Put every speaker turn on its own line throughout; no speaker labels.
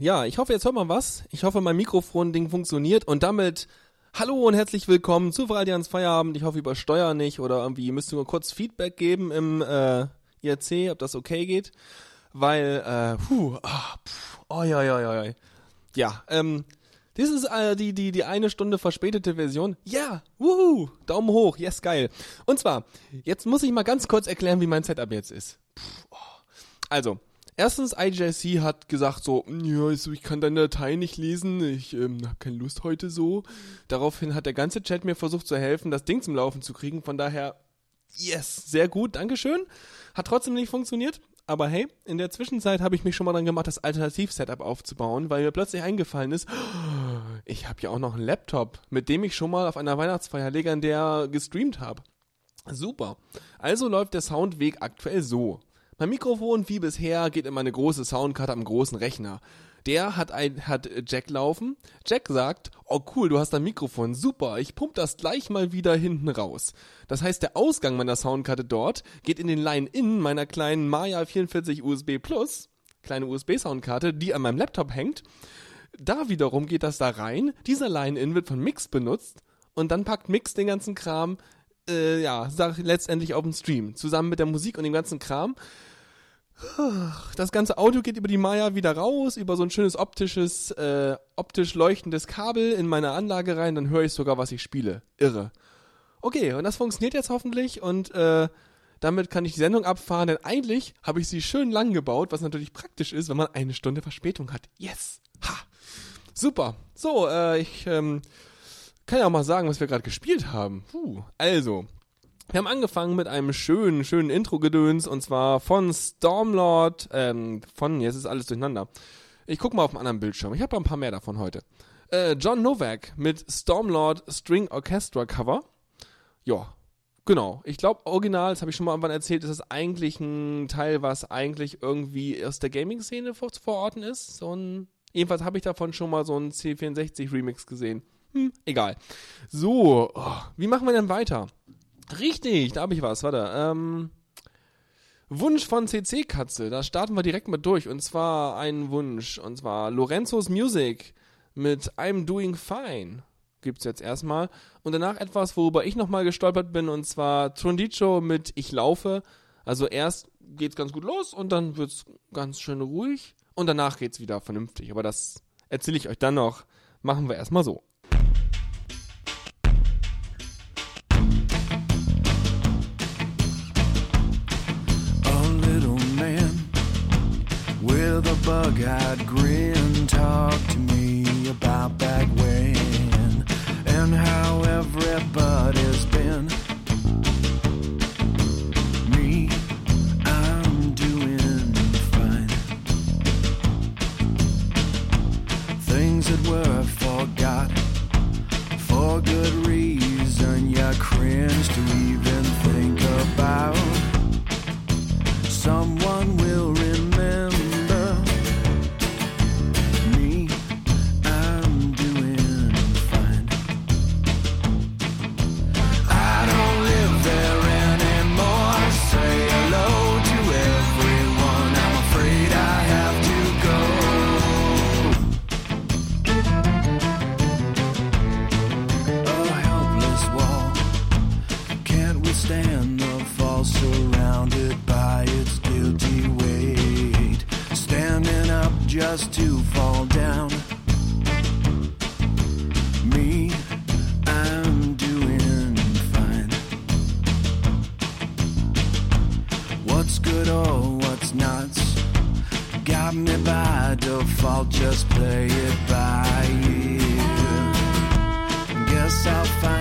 Ja, ich hoffe, jetzt hört man was. Ich hoffe, mein Mikrofon-Ding funktioniert und damit hallo und herzlich willkommen zu Allianz Feierabend. Ich hoffe, übersteuer nicht oder irgendwie müsst ihr nur kurz Feedback geben im äh, IRC, ob das okay geht. Weil, äh, puh, ah, pff, oh, ja, ja, ja, ja. Ähm, das ist äh, die, die, die eine Stunde verspätete Version. Ja, wuhu, Daumen hoch, yes, geil. Und zwar, jetzt muss ich mal ganz kurz erklären, wie mein Setup jetzt ist. Puh, oh. Also, Erstens, IJC hat gesagt so, ja, also ich kann deine Datei nicht lesen, ich ähm, habe keine Lust heute so. Daraufhin hat der ganze Chat mir versucht zu helfen, das Ding zum Laufen zu kriegen. Von daher, yes, sehr gut, Dankeschön. Hat trotzdem nicht funktioniert. Aber hey, in der Zwischenzeit habe ich mich schon mal dran gemacht, das Alternativ-Setup aufzubauen, weil mir plötzlich eingefallen ist, ich habe ja auch noch einen Laptop, mit dem ich schon mal auf einer Weihnachtsfeier legendär gestreamt habe. Super. Also läuft der Soundweg aktuell so. Mein Mikrofon, wie bisher, geht in meine große Soundkarte am großen Rechner. Der hat ein, hat Jack laufen. Jack sagt, oh cool, du hast ein Mikrofon, super, ich pump das gleich mal wieder hinten raus. Das heißt, der Ausgang meiner Soundkarte dort geht in den Line-In meiner kleinen Maya 44 USB Plus, kleine USB-Soundkarte, die an meinem Laptop hängt. Da wiederum geht das da rein, dieser Line-In wird von Mix benutzt und dann packt Mix den ganzen Kram, äh, ja, letztendlich auf den Stream, zusammen mit der Musik und dem ganzen Kram. Das ganze Audio geht über die Maya wieder raus, über so ein schönes optisches, äh, optisch leuchtendes Kabel in meine Anlage rein, dann höre ich sogar, was ich spiele. Irre. Okay, und das funktioniert jetzt hoffentlich und äh, damit kann ich die Sendung abfahren, denn eigentlich habe ich sie schön lang gebaut, was natürlich praktisch ist, wenn man eine Stunde Verspätung hat. Yes! Ha! Super. So, äh, ich ähm, kann ja auch mal sagen, was wir gerade gespielt haben. Puh. Also, wir haben angefangen mit einem schönen, schönen Intro-Gedöns und zwar von Stormlord, ähm, von, jetzt ist alles durcheinander. Ich guck mal auf dem anderen Bildschirm. Ich habe ein paar mehr davon heute. Äh, John Novak mit Stormlord String Orchestra Cover. Ja, genau. Ich glaube, original, das habe ich schon mal irgendwann erzählt, ist das eigentlich ein Teil, was eigentlich irgendwie aus der Gaming-Szene vor, verorten ist. So ein, jedenfalls habe ich davon schon mal so einen C64-Remix gesehen. Hm, egal. So, oh, wie machen wir denn weiter? Richtig, da habe ich was. Warte. Ähm, Wunsch von CC Katze. Da starten wir direkt mit durch. Und zwar ein Wunsch. Und zwar Lorenzos Music mit I'm Doing Fine. Gibt's jetzt erstmal. Und danach etwas, worüber ich nochmal gestolpert bin. Und zwar Trondicho mit Ich laufe. Also erst geht's ganz gut los und dann wird's ganz schön ruhig. Und danach geht's wieder vernünftig. Aber das erzähle ich euch dann noch. Machen wir erstmal so. With a bug-eyed grin. Talk to me about back when And how everybody's been just to fall down. Me, I'm doing fine. What's good or what's not? Got me by default, just play it by ear. Guess I'll find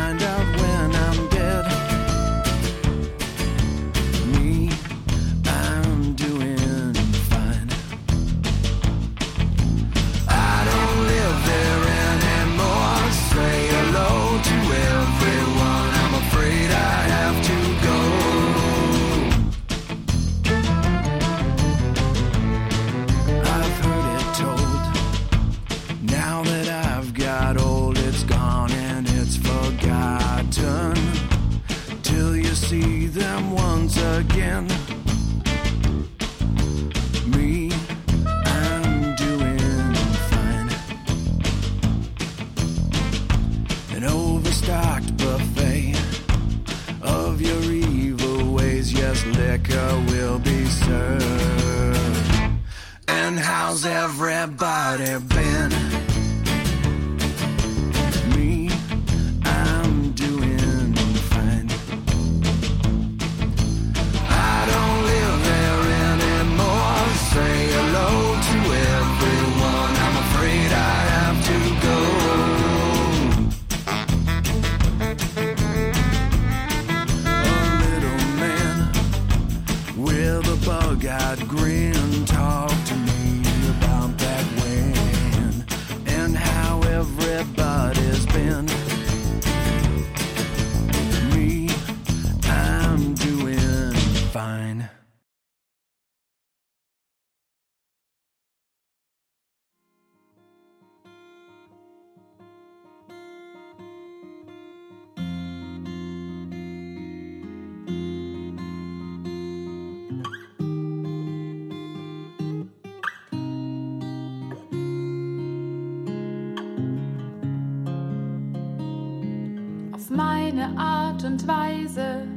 und weise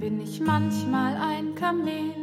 bin ich manchmal ein Kamel.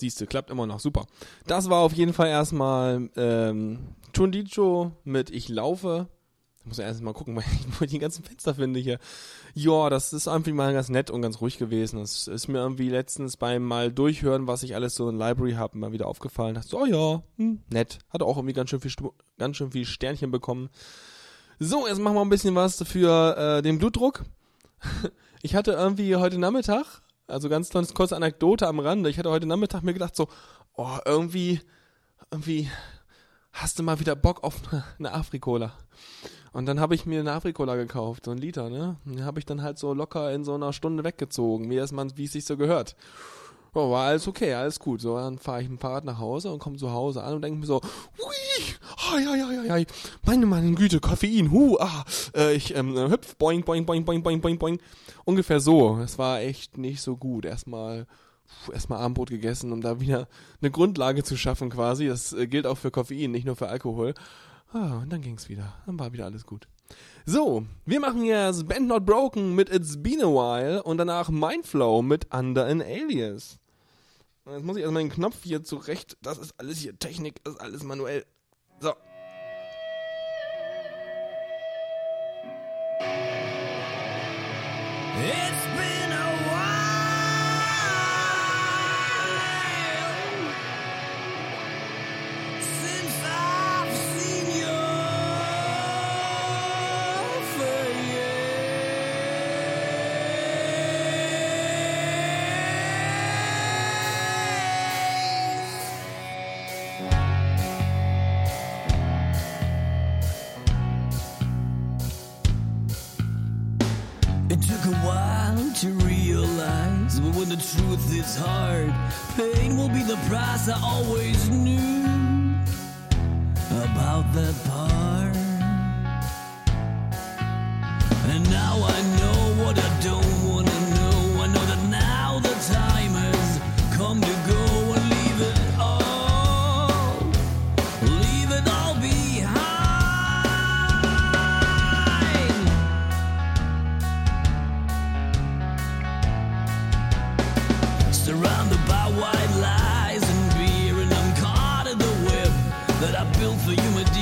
Siehst du, klappt immer noch. Super. Das war auf jeden Fall erstmal ähm, Chundicho mit Ich laufe. Ich muss ja erst mal gucken, weil ich die ganzen Fenster finde hier. Ja, das ist einfach mal ganz nett und ganz ruhig gewesen. Das ist mir irgendwie letztens beim mal durchhören, was ich alles so in Library habe, mal wieder aufgefallen. Dachte so, oh ja, hm, nett. Hat auch irgendwie ganz schön viel, ganz schön viel Sternchen bekommen. So, jetzt machen wir ein bisschen was für äh, den Blutdruck. Ich hatte irgendwie heute Nachmittag also ganz kleines kurze Anekdote am Rande. Ich hatte heute Nachmittag mir gedacht so, oh, irgendwie, irgendwie hast du mal wieder Bock auf eine, Afrikola. Und dann habe ich mir eine Afrikola gekauft, so ein Liter, ne? Den habe ich dann halt so locker in so einer Stunde weggezogen, wie es sich so gehört. Ja, war alles okay, alles gut. So, dann fahre ich mit dem Fahrrad nach Hause und komme zu Hause an und denke mir so, hui, ai, ai, ai, ai, meine, meine Güte, Koffein, hu, ah, äh, ich ähm, hüpf, boing, boing, boing, boing, boing, boing, boing. Ungefähr so. Es war echt nicht so gut. Erstmal, erstmal Abendbrot gegessen, um da wieder eine Grundlage zu schaffen quasi. Das äh, gilt auch für Koffein, nicht nur für Alkohol. Ah, und dann ging's wieder. Dann war wieder alles gut. So, wir machen jetzt Band Not Broken mit It's Been a While und danach Mindflow mit Under an Alias. Jetzt muss ich erstmal den Knopf hier zurecht. Das ist alles hier Technik, das ist alles manuell. So.
It's been are always I built for you, my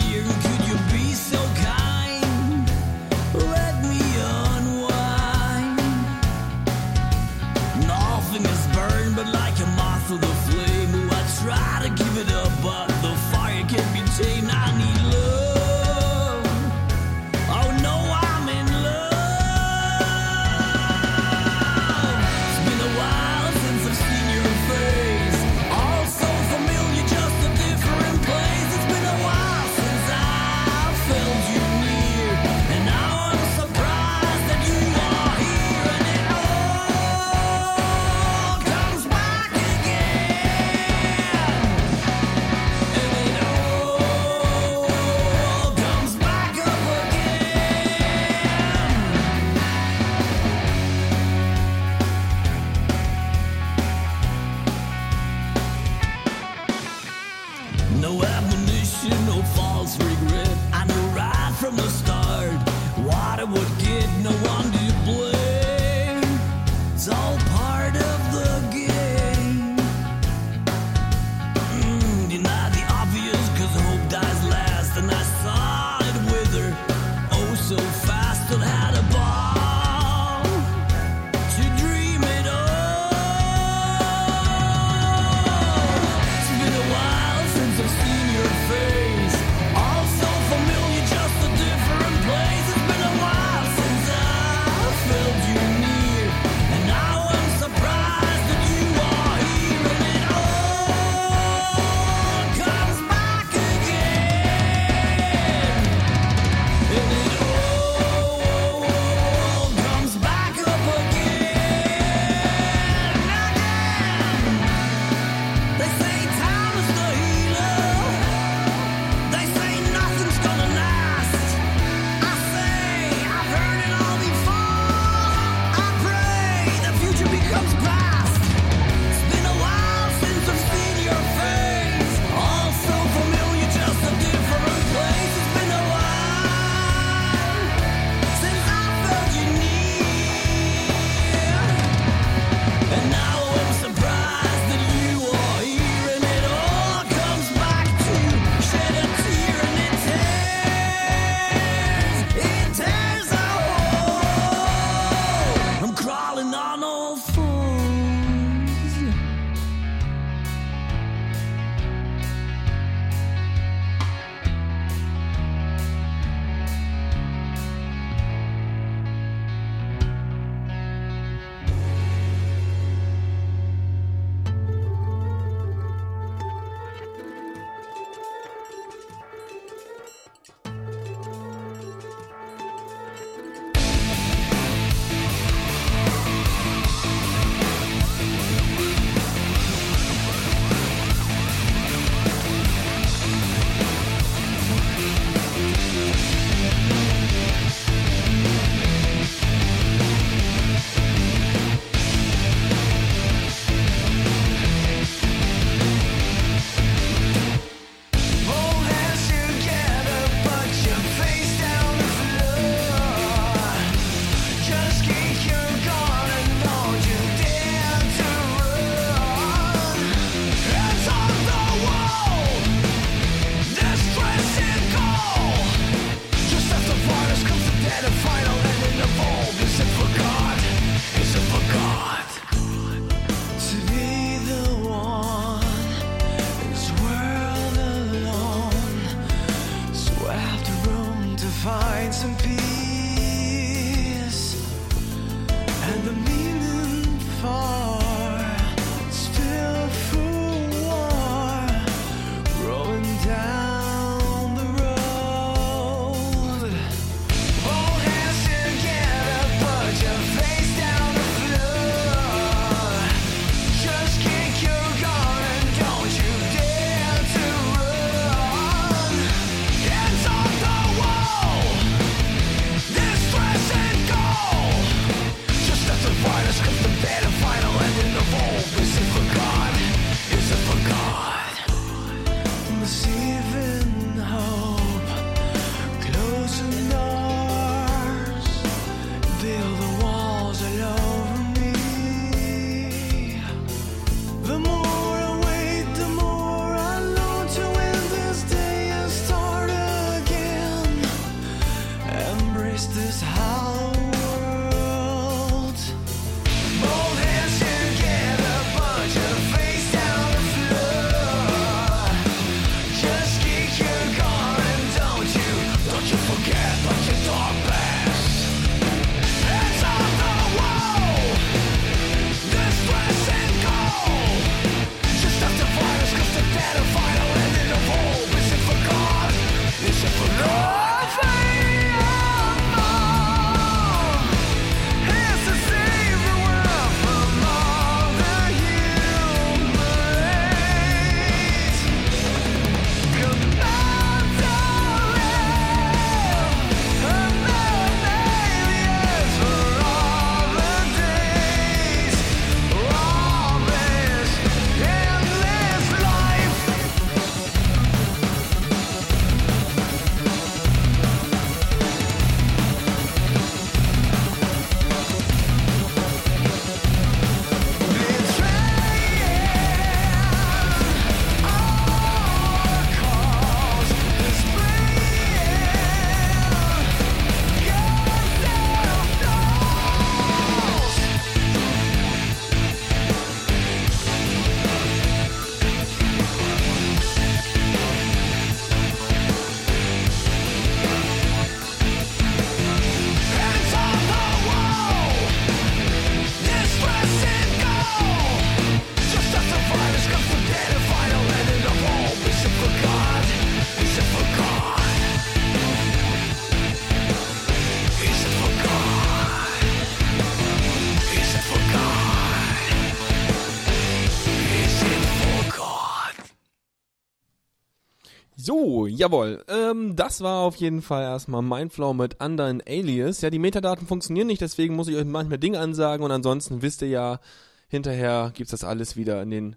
So, jawohl. Ähm, das war auf jeden Fall erstmal Mindflow mit Under in Alias. Ja, die Metadaten funktionieren nicht, deswegen muss ich euch manchmal Dinge ansagen und ansonsten wisst ihr ja, hinterher gibt's das alles wieder in den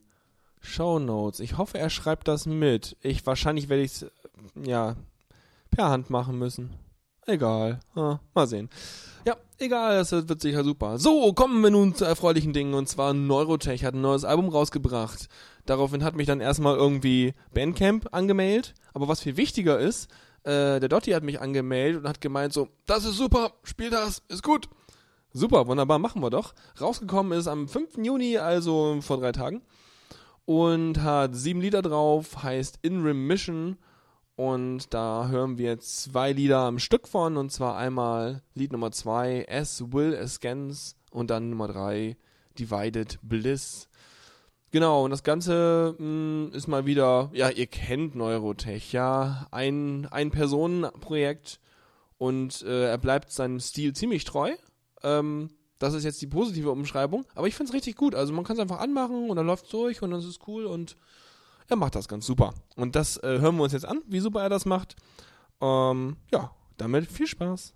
Show Notes. Ich hoffe, er schreibt das mit. Ich wahrscheinlich werde ich es ja per Hand machen müssen. Egal. Ah, mal sehen. Ja, egal, das wird sicher super. So, kommen wir nun zu erfreulichen Dingen und zwar Neurotech hat ein neues Album rausgebracht. Daraufhin hat mich dann erstmal irgendwie Bandcamp angemeldet, aber was viel wichtiger ist, äh, der Dotti hat mich angemeldet und hat gemeint so, das ist super, spiel das, ist gut. Super, wunderbar, machen wir doch. Rausgekommen ist am 5. Juni, also vor drei Tagen. Und hat sieben Lieder drauf, heißt In Remission. Und da hören wir zwei Lieder am Stück von. Und zwar einmal Lied Nummer zwei, As Will Askance. Und dann Nummer drei, Divided Bliss. Genau, und das Ganze mh, ist mal wieder, ja, ihr kennt Neurotech, ja, ein, ein Personenprojekt und äh, er bleibt seinem Stil ziemlich treu. Ähm, das ist jetzt die positive Umschreibung, aber ich find's richtig gut. Also man kann es einfach anmachen und dann läuft's durch und dann ist es cool und er macht das ganz super. Und das äh, hören wir uns jetzt an, wie super er das macht. Ähm, ja, damit viel Spaß.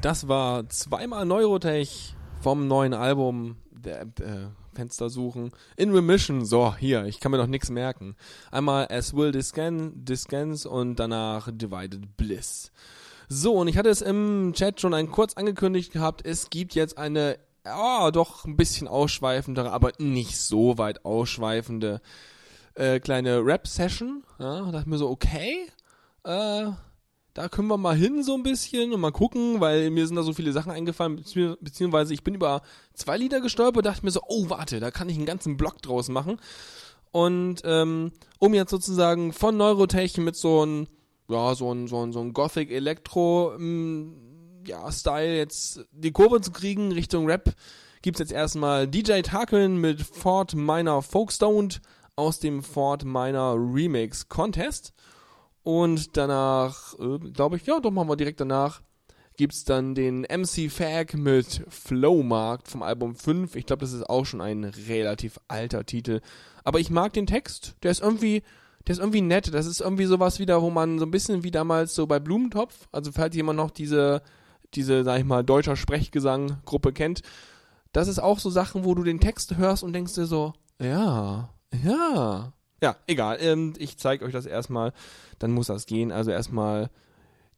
Das war zweimal Neurotech vom neuen Album der äh, Fenster suchen. In Remission, so, hier, ich kann mir noch nichts merken. Einmal As Will Discan, Discans und danach Divided Bliss. So, und ich hatte es im Chat schon ein kurz angekündigt gehabt, es gibt jetzt eine, ja, doch ein bisschen ausschweifendere, aber nicht so weit ausschweifende äh, kleine Rap-Session. Ja, da dachte ich mir so, okay, äh, da können wir mal hin so ein bisschen und mal gucken, weil mir sind da so viele Sachen eingefallen, bezieh beziehungsweise ich bin über zwei Lieder gestolpert, dachte mir so, oh warte, da kann ich einen ganzen Block draus machen. Und ähm, um jetzt sozusagen von Neurotech mit so ein, ja, so ein, so ein, so ein Gothic Elektro, ähm, ja, Style jetzt die Kurve zu kriegen Richtung Rap, gibt's jetzt erstmal DJ Tarkin mit Fort Minor Folkstoned aus dem Fort Minor Remix Contest. Und danach, äh, glaube ich, ja, doch machen wir direkt danach, gibt's dann den MC Fag mit Flowmarkt vom Album 5. Ich glaube, das ist auch schon ein relativ alter Titel. Aber ich mag den Text. Der ist irgendwie, der ist irgendwie nett. Das ist irgendwie sowas wieder, wo man so ein bisschen wie damals so bei Blumentopf, also falls jemand noch diese, diese, sag ich mal, deutscher Sprechgesang-Gruppe kennt, das ist auch so Sachen, wo du den Text hörst und denkst dir so, ja, ja. Ja, egal. Ähm, ich zeige euch das erstmal. Dann muss das gehen. Also erstmal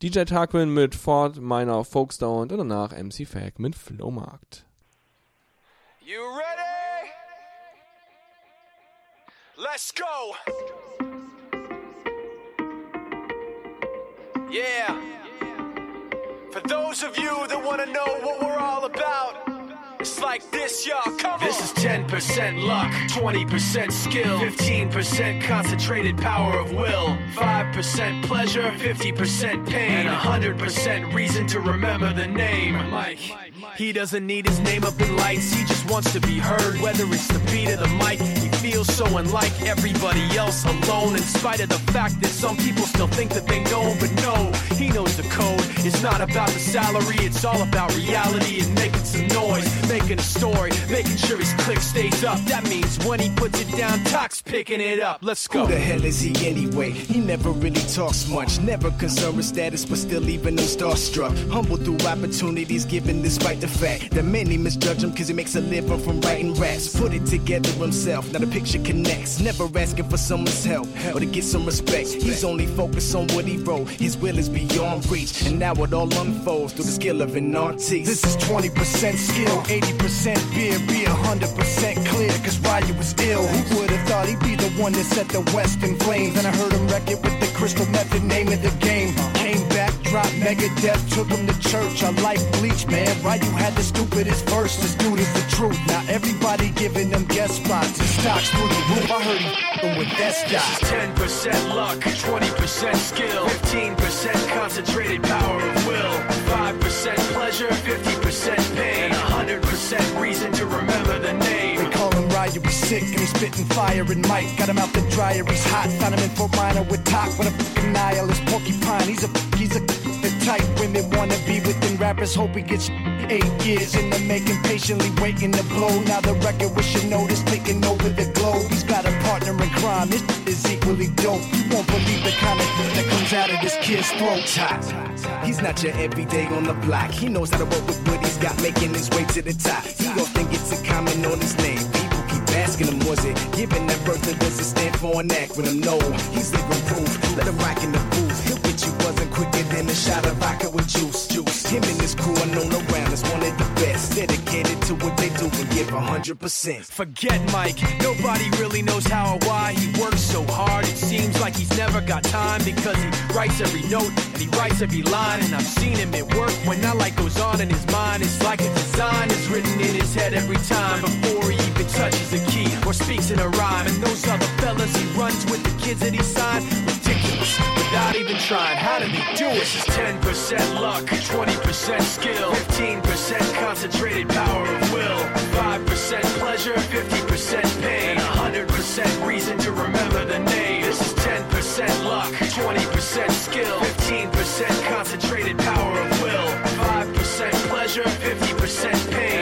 DJ Tarquin mit Ford Minor Folkstone und danach MC Fag mit Flowmarkt.
You ready? Let's go. Yeah. For those of you that want to know what we're all about, it's like this, y'all. Come this is 10% luck, 20% skill, 15% concentrated power of will, 5% pleasure, 50% pain, and 100% reason to remember the name. Mike. He doesn't need his name up in lights, he just wants to be heard, whether it's the beat of the mic. He feels so unlike everybody else alone, in spite of the fact that some people still think that they know, but no, he knows the code. It's not about the salary, it's all about reality and making some noise, making a story, making sure his click stays up. That means when he puts it down, Talk's picking it up. Let's go.
Who the hell is he anyway? He never really talks much, never concerned with status, but still even him starstruck. Humble through opportunities given despite the fact that many misjudge him cause he makes a living from writing raps. Put it together himself, now the picture connects. Never asking for someone's help or to get some respect. He's only focused on what he wrote. His will is beyond reach, and now it all unfolds through the skill of an artist.
This is 20% skill, 80% beer, be 100% clear, cause Ryu was ill. Who would have thought he'd be the one that set the West in flames? And I heard him wreck it with the crystal method, name of the game. Came back, dropped Megadeth, took him to church. I like bleach, man. Ryu had the stupidest verse, this dude is the truth. Now everybody giving them guest spots and stocks through the roof. I heard he f***ing with that stock.
10% luck, 20% skill, 15% concentrated power of will, 5% pleasure, 50% pain, 100% reason to remember the name.
They call him Ryu, he's sick and he's spitting fire and Mike got him out the dryer, he's hot. Found him in Fort Minor with talk with a fucking nihilist porcupine. He's a he's a the type women wanna be within rappers. Hope he gets eight years in the making, patiently waiting to blow. Now the record with notice taking over the globe. He's got a partner in crime. This is equally dope. You won't believe the kind of that comes out of this kid's throat.
He's not your everyday on the block. He knows how to work with what he's got, making his way to the top. He don't think it's a comment on his name. People keep asking him, was it giving that birth or does it stand for an acronym? No, he's living proof. Let him rock in the booth. He'll get you buzzing quicker than a shot of vodka with juice. Juice. Him and his crew are known around as one of the best. Dedicated to what they do and give 100%.
Forget Mike, nobody really knows how or why he works so hard. It seems like he's never got time because he writes every note and he writes every line. And I've seen him at work when that light goes on in his mind. It's like a design is written in his head every time before he even touches a key or speaks in a rhyme. And those other fellas he runs with, the kids that he signed, ridiculous without even trying. How did he do it? This is 10% luck, 20% skill, 15% concentrated power of will, 5% pleasure, 50% pain, and 100% reason to remember the name. This is 10% luck, 20% skill, 15% concentrated power of will, 5% pleasure, 50% pain,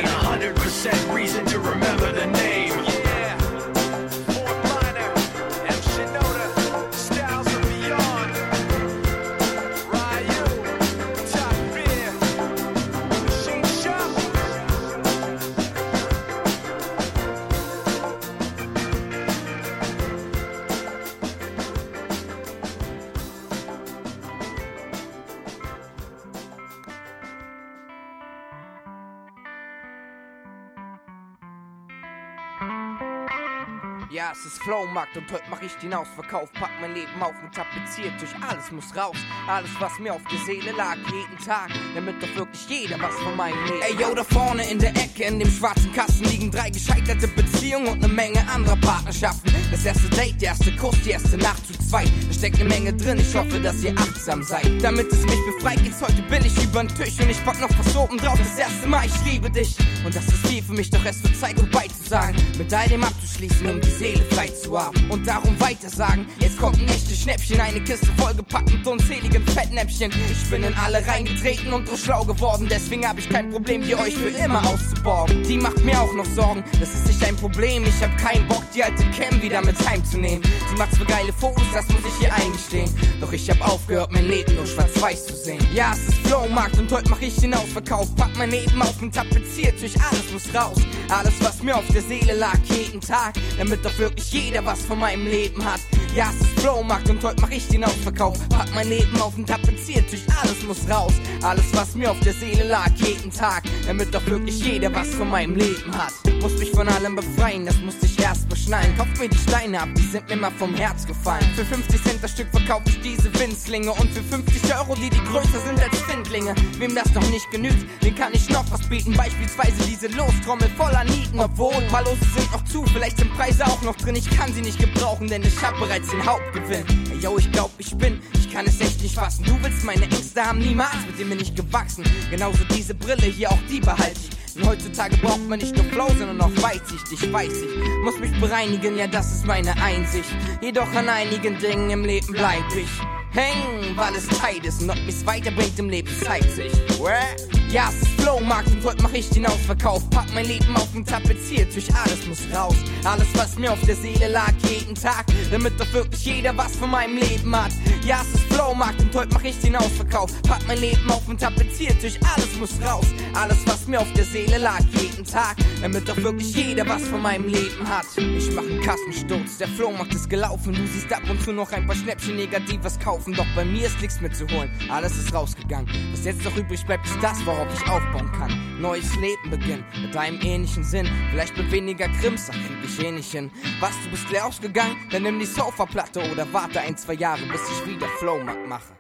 Ja, es ist Flowmarkt und heute mach ich den Ausverkauf. Pack mein Leben auf und tapeziert durch alles muss raus. Alles, was mir auf der Seele lag, jeden Tag, damit doch wirklich jeder was von meinem Leben. Ey, yo, da vorne in der Ecke, in dem schwarzen Kasten liegen drei gescheiterte Beziehungen und eine Menge anderer Partnerschaften. Das erste Date, der erste Kuss, die erste Nacht zu zweit. Da steckt eine Menge drin, ich hoffe, dass ihr achtsam seid. Damit es mich befreit, geht's heute billig über den Tisch und ich pack noch was oben drauf. Das erste Mal, ich liebe dich. Und das ist viel für mich, doch es wird Zeit, goodbye zu sagen. Mit all dem abzuschließen, um die Seele frei zu haben. Und darum weiter sagen, jetzt kommt ein echtes Schnäppchen, eine Kiste vollgepackt mit unzähligen Fettnäpfchen. Ich bin in alle reingetreten und so schlau geworden, deswegen hab ich kein Problem, die euch für immer auszuborgen. Die macht mir auch noch Sorgen, das ist nicht ein Problem. Ich hab keinen Bock, die alte Cam wieder mit heimzunehmen. Sie macht's für geile Fotos, das muss ich ihr eingestehen. Doch ich hab aufgehört, mein Leben nur schwarz-weiß zu sehen. Ja, es ist Flowmarkt und heute mach ich den Ausverkauf. Pack mein Leben auf und tapeziert durch alles muss raus. Alles, was mir auf der Seele lag, jeden Tag, damit doch wirklich jeder was von meinem Leben hat. Ja, es ist Flowmarkt und heute mach ich den Ausverkauf. Pack mein Leben auf und tapeziert durch alles muss raus. Alles, was mir auf der Seele lag, jeden Tag, damit doch wirklich jeder was von meinem Leben hat. Muss mich von allem befreien, das musste ich erst beschneiden. Kauf mir die Steine ab, die sind mir mal vom Herz gefallen. Für 50 Cent das Stück verkauf ich diese Winzlinge und für 50 Euro, die die größer sind als Findlinge. Wem das noch nicht genügt, den kann ich noch was bieten. Beispielsweise diese Lostrommel voller Nieten. Obwohl, paar Lose sind noch zu, vielleicht sind Preise auch noch drin. Ich kann sie nicht gebrauchen, denn ich hab bereits den Hauptgewinn. Ey, yo, ich glaub, ich bin, ich kann es echt nicht fassen. Du willst meine Ängste haben, niemals, mit dem bin ich gewachsen. Genauso diese Brille hier, auch die behalte ich. Denn heutzutage braucht man nicht nur Flow, sondern auch Weitsicht, ich weiß ich. Muss mich bereinigen, ja, das ist meine Einsicht. Jedoch an einigen Dingen im Leben bleib ich hängen, weil es Zeit ist und ob mich's weiterbringt im Leben zeigt sich. Where? Ja, es ist Flowmarkt und heute mach ich den Ausverkauf. Pack mein Leben auf und tapeziert durch alles muss raus. Alles, was mir auf der Seele lag, jeden Tag, damit doch wirklich jeder was von meinem Leben hat. Ja, es ist Flowmarkt und heute mach ich den Ausverkauf. Pack mein Leben auf und tapeziert durch alles muss raus. Alles, was mir auf der Seele lag, jeden Tag, damit doch wirklich jeder was von meinem Leben hat. Ich mach einen Kassensturz, der Flohmarkt ist gelaufen. Du siehst ab und zu noch ein paar Schnäppchen Negatives kaufen. Doch bei mir ist nichts mehr zu holen, alles ist rausgegangen. Was jetzt noch übrig bleibt, ist das, worauf ich aufbauen kann. Neues Leben beginnen, mit einem ähnlichen Sinn. Vielleicht mit weniger Krims, ach, krieg ich eh nicht hin. Was, du bist leer ausgegangen? Dann nimm die Sofaplatte oder warte ein, zwei Jahre, bis ich wieder Flowmarkt mache.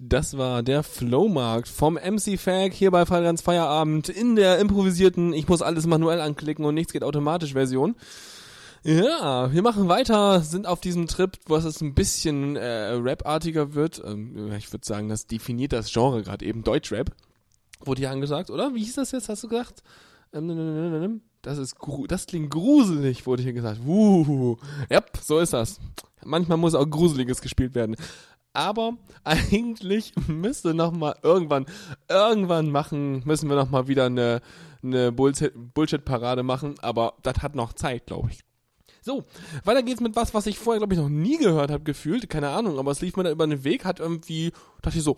Das war der Flowmarkt vom MC Fag hier bei Fallgans Feierabend in der improvisierten Ich muss alles manuell anklicken und nichts geht automatisch Version. Ja, wir machen weiter, sind auf diesem Trip, wo es ein bisschen äh, Rap-artiger wird. Ähm, ich würde sagen, das definiert das Genre gerade eben Deutschrap. Wurde hier angesagt, oder? Wie hieß das jetzt, hast du gesagt? Ähm, Das ist das klingt gruselig, wurde hier gesagt. Wuhu. Ja, so ist das. Manchmal muss auch Gruseliges gespielt werden. Aber eigentlich müsste noch mal irgendwann, irgendwann machen, müssen wir noch mal wieder eine, eine Bullshit- Bullshit-Parade machen. Aber das hat noch Zeit, glaube ich. So, weiter geht's mit was, was ich vorher, glaube ich, noch nie gehört habe, gefühlt. Keine Ahnung, aber es lief mir da über den Weg, hat irgendwie, dachte ich so,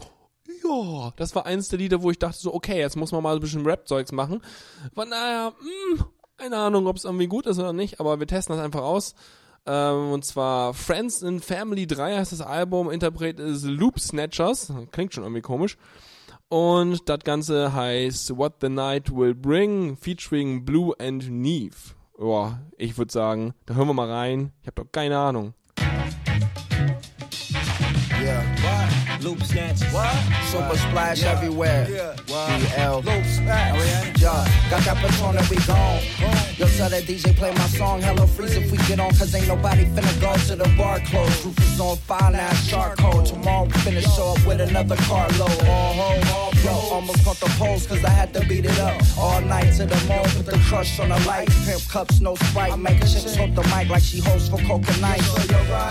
ja, das war eins der Lieder, wo ich dachte so, okay, jetzt muss man mal ein bisschen Rap-Zeugs machen. Von daher, mh, keine Ahnung, ob es irgendwie gut ist oder nicht, aber wir testen das einfach aus. Ähm, und zwar Friends in Family 3 heißt das Album, Interpret ist Loop Snatchers. Klingt schon irgendwie komisch. Und das Ganze heißt What the Night Will Bring, featuring Blue and Neve. Boah, ich würde sagen, da hören wir mal rein. Ich habe doch keine Ahnung.
Yeah.
What? Loop snatches. What?
Super splash everywhere.
Yeah.
DL.
Loop snatch.
Yeah, got that baton and we gone. Yo, tell that DJ play my song. Hello, freeze if we get on, cause ain't nobody finna go to the bar close. Roof is on fire now, it's charcoal. Tomorrow we finna show up with another carload. All home, all Yo, almost caught the pose cause I had to beat it up. All night to the mall, put the crush on the light. Pimp cups, no sprite. Make a chicks hold the mic like she hosts for coconut.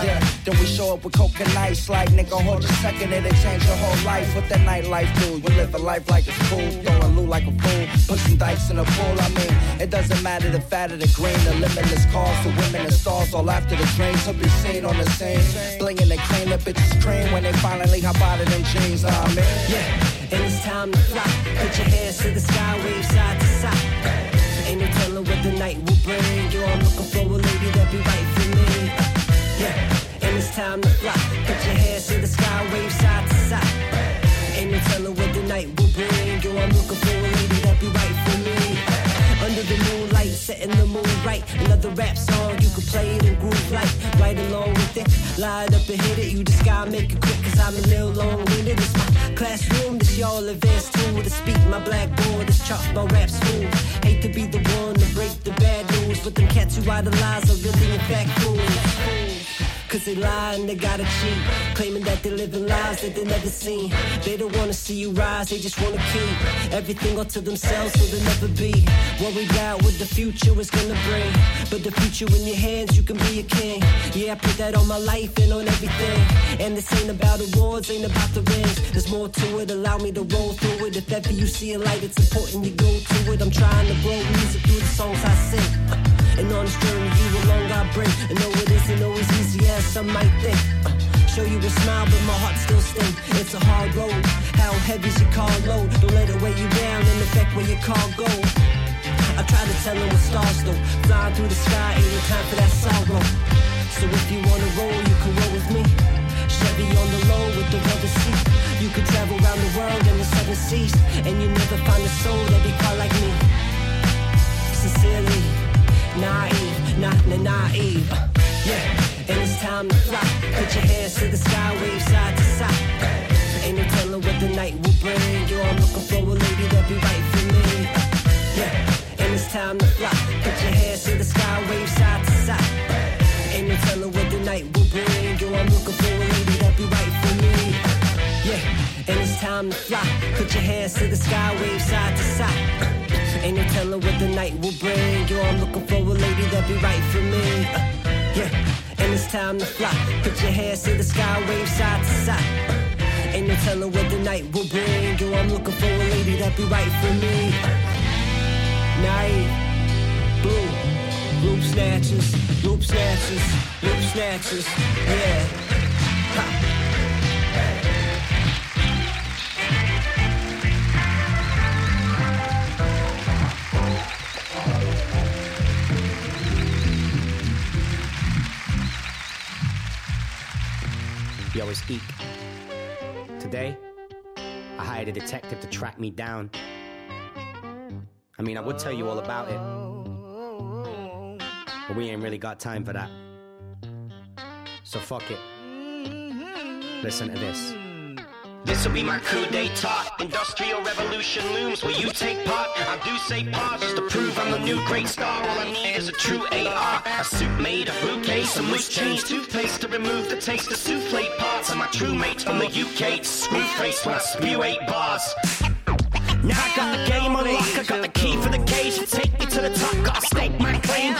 Yeah, then we show up with coconut. Like nigga, hold your second, it'll change your whole life. What that nightlife do? You live a life like it's cool. Throwing loot like a fool. Pushing dice in the pool, I mean, it doesn't matter the fat or the green. The limitless calls to women and stars all after the train. To be seen on the scene. Blinging the cream, the bitches cream when they finally hop out of them jeans. I mean,
Yeah, and it's time to fly. Put your hands to the sky, wave side to side. Ain't no telling what the night will bring. Yo, I'm looking for a lady that be right for me. Yeah, and it's time to fly. Wave side to side. Ain't no telling what the night will bring. Yo, I'm looking for a lady that be right for me. Under the moonlight, setting the mood right. another rap song. You can play it in groove like right along with it. Light up and hit it. You just gotta make it quick, cause I'm a little long winded. It's my classroom, this y'all advanced tool to speak my blackboard. This chalk my rap school. Hate to be the one to break the bad news, but them cats who idolize are really in fact fools. Cause they lie and they gotta cheat. Claiming that they're living lives that they never seen. They don't wanna see you rise, they just wanna keep everything all to themselves so they'll never be worried about what the future is gonna bring. But the future in your hands, you can be a king. Yeah, I put that on my life and on everything. And this ain't about awards, ain't about the rings. There's more to it, allow me to roll through it. If ever you see a light, it's important you go to it. I'm trying to grow music through the songs I sing. And on this journey you along I bring. And know it isn't always easy as some might think. Uh, Show you a smile but my heart still sting It's a hard road, how heavy's your car load Don't let it weigh you down and affect where your car go. I try to tell them with stars though. Flying through the sky, ain't no time for that sorrow. So if you wanna roll, you can roll with me. Chevy on the low with the rubber seat. You can travel around the world in the seven seas. And you never find a soul that be quite like me. Sincerely naive, not na naive. Yeah, and it's time to fly. Put your hands to the sky, wave side to side. Ain't no telling what the night will bring. Yo, I'm looking for a lady that be right for me. Yeah, and it's time to fly. Put your hands to the sky, wave side to side. Ain't no telling what the night will bring. Yo, I'm looking for a lady that be right for me. Yeah, and it's time to fly. Put your hands to the sky, wave side to side. Ain't no telling what the night will bring. Yo, I'm looking for a lady that be right for me. Uh, yeah, and it's time to fly. Put your hands to the sky, wave side to side. Uh, ain't no telling what the night will bring. Yo, I'm looking for a lady that be right for me. Uh, night, blue, loop snatchers, loop snatchers, loop snatchers. Yeah. Ha.
Yo, it's Eek. Today, I hired a detective to track me down. I mean, I would tell you all about it, but we ain't really got time for that. So fuck it. Listen to this. This'll be my coup d'etat. Industrial revolution looms. Will you take part? I do say pause just to prove I'm the new great star. All I need is a true AR. A suit made of bouquet, some loose change, toothpaste to remove the taste of souffle parts. And my true mates from the UK. Screw face when I spew eight bars. Now I got the game on lock, I got the key for the cage to take me to the top. Gotta stake my claim,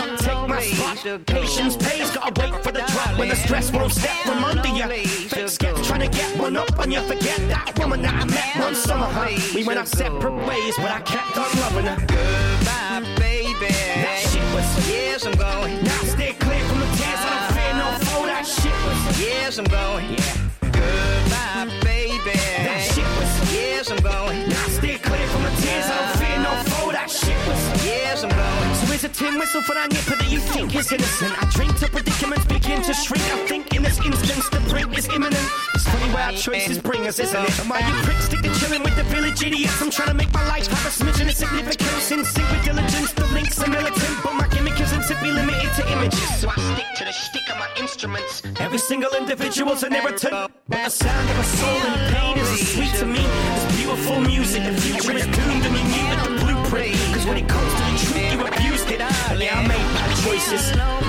my spot. Patience pays, gotta wait for the drop when the stress won't step from under you. Fake sketch trying to get one up on you. Forget that woman that I met one summer, huh? We went our separate ways, but I kept on loving her.
Goodbye, baby.
That shit was
Yes, I'm going.
Now stay clear from the tears, I don't fear no foe. That shit was
Yes, I'm going.
yeah.
Goodbye, baby.
That shit was
Yes, I'm going.
Now stay clear from the tears, I don't fear no foe. That shit was
Yes, I'm going.
Here's a tin whistle for that nipper that you think is innocent. I drink to predicaments begin to shrink. I think in this instance the brink is imminent. It's funny where our choices bring us, isn't it? And why you pricks stick to chilling with the village idiots? I'm trying to make my life have a smidgen of significance. In sync with diligence, the links are militant, but my gimmick isn't to be limited to images. So I stick to the shtick of my instruments. Every single individual's an irritant, but the sound of a soul in pain is as sweet to me. It's beautiful music. The future is doomed and you muted the blueprint. Cause when it comes to the truth, you abused it. Yeah, I made my choices.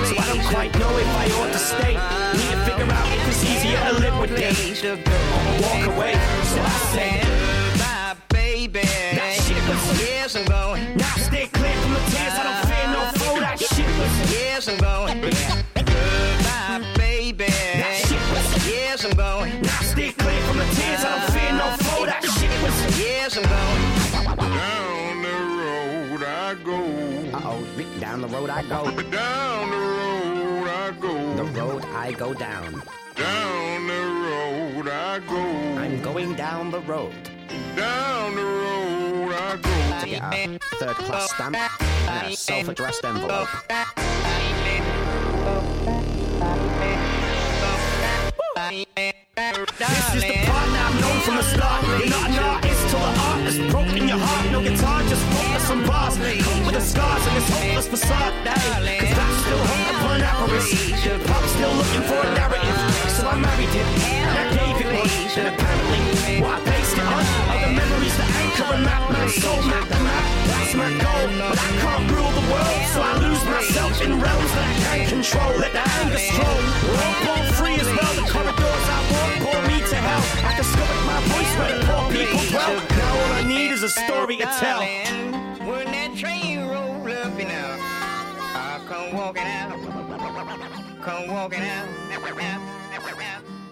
So I don't quite know if I ought to stay. Need to figure out if it's easier to live with this. Or walk away. So I say,
Goodbye, baby.
that shit was
Yes, I'm going.
Now stay clear from the tears. I don't fear no foe. That shit was
I'm
down the road I go.
Down the road I go.
The road I go
down.
Down the road I go.
I'm going down the road
Down the road I go.
to get a third class stamp and a self addressed envelope. This is the part that I've known from the start. You're not an hopeless, broken your heart, no guitar, just ropeless some bars. Cope with the scars and this hopeless facade, ayy. Cause that's still hung upon avarice. Pop still looking for a narrative, so I married it. And I gave it one, and apparently, what I based it on are the memories that anchor a map. My soul map, the map, that's my goal. But I can't rule the world, so I lose myself in realms that I can't control. Let the anger stroll. All born free as well. The corridors I walk bore me to hell. I discovered my voice where the poor people dwell. I need is a story to tell.
When that train roll up and out, I come walking out, come walking out.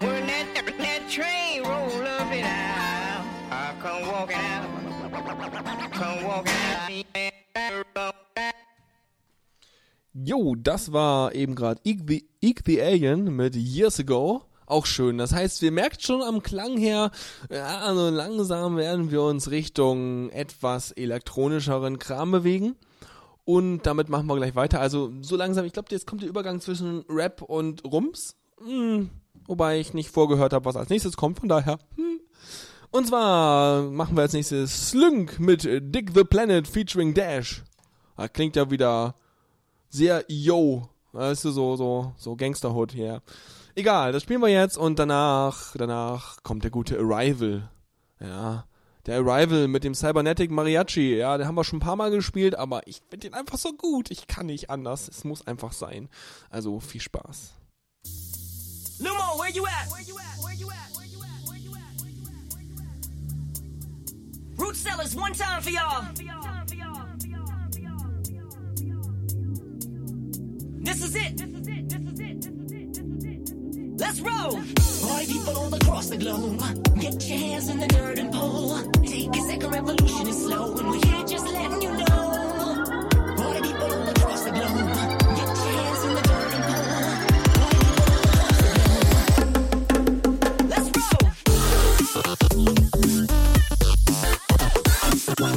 When that, that train roll up and out, I come walking out, come walking out.
Jo, das war eben gerade Eek the Alien mit Years Ago. Auch schön. Das heißt, wir merkt schon am Klang her, ja, also langsam werden wir uns Richtung etwas elektronischeren Kram bewegen. Und damit machen wir gleich weiter. Also so langsam, ich glaube, jetzt kommt der Übergang zwischen Rap und Rums. Hm, wobei ich nicht vorgehört habe, was als nächstes kommt. Von daher. Hm. Und zwar machen wir als nächstes Slunk mit Dick the Planet featuring Dash. Das klingt ja wieder sehr yo. Weißt du, so, so, so Gangsterhood hier. Egal, das spielen wir jetzt und danach, danach kommt der gute Arrival. Ja. Der Arrival mit dem Cybernetic Mariachi, ja, den haben wir schon ein paar Mal gespielt, aber ich finde den einfach so gut. Ich kann nicht anders. Es muss einfach sein. Also viel Spaß.
Lumo, where you at? Where you at? Where you at? Where you you at? Where you at? Root sellers, one time for y'all. This is it. This is it. This is it. This is it. Let's roll.
Party people all across the globe, get your hands in the dirt and pull. Take a second, revolution is slow, and we're here just letting you know. Party people all across the globe, get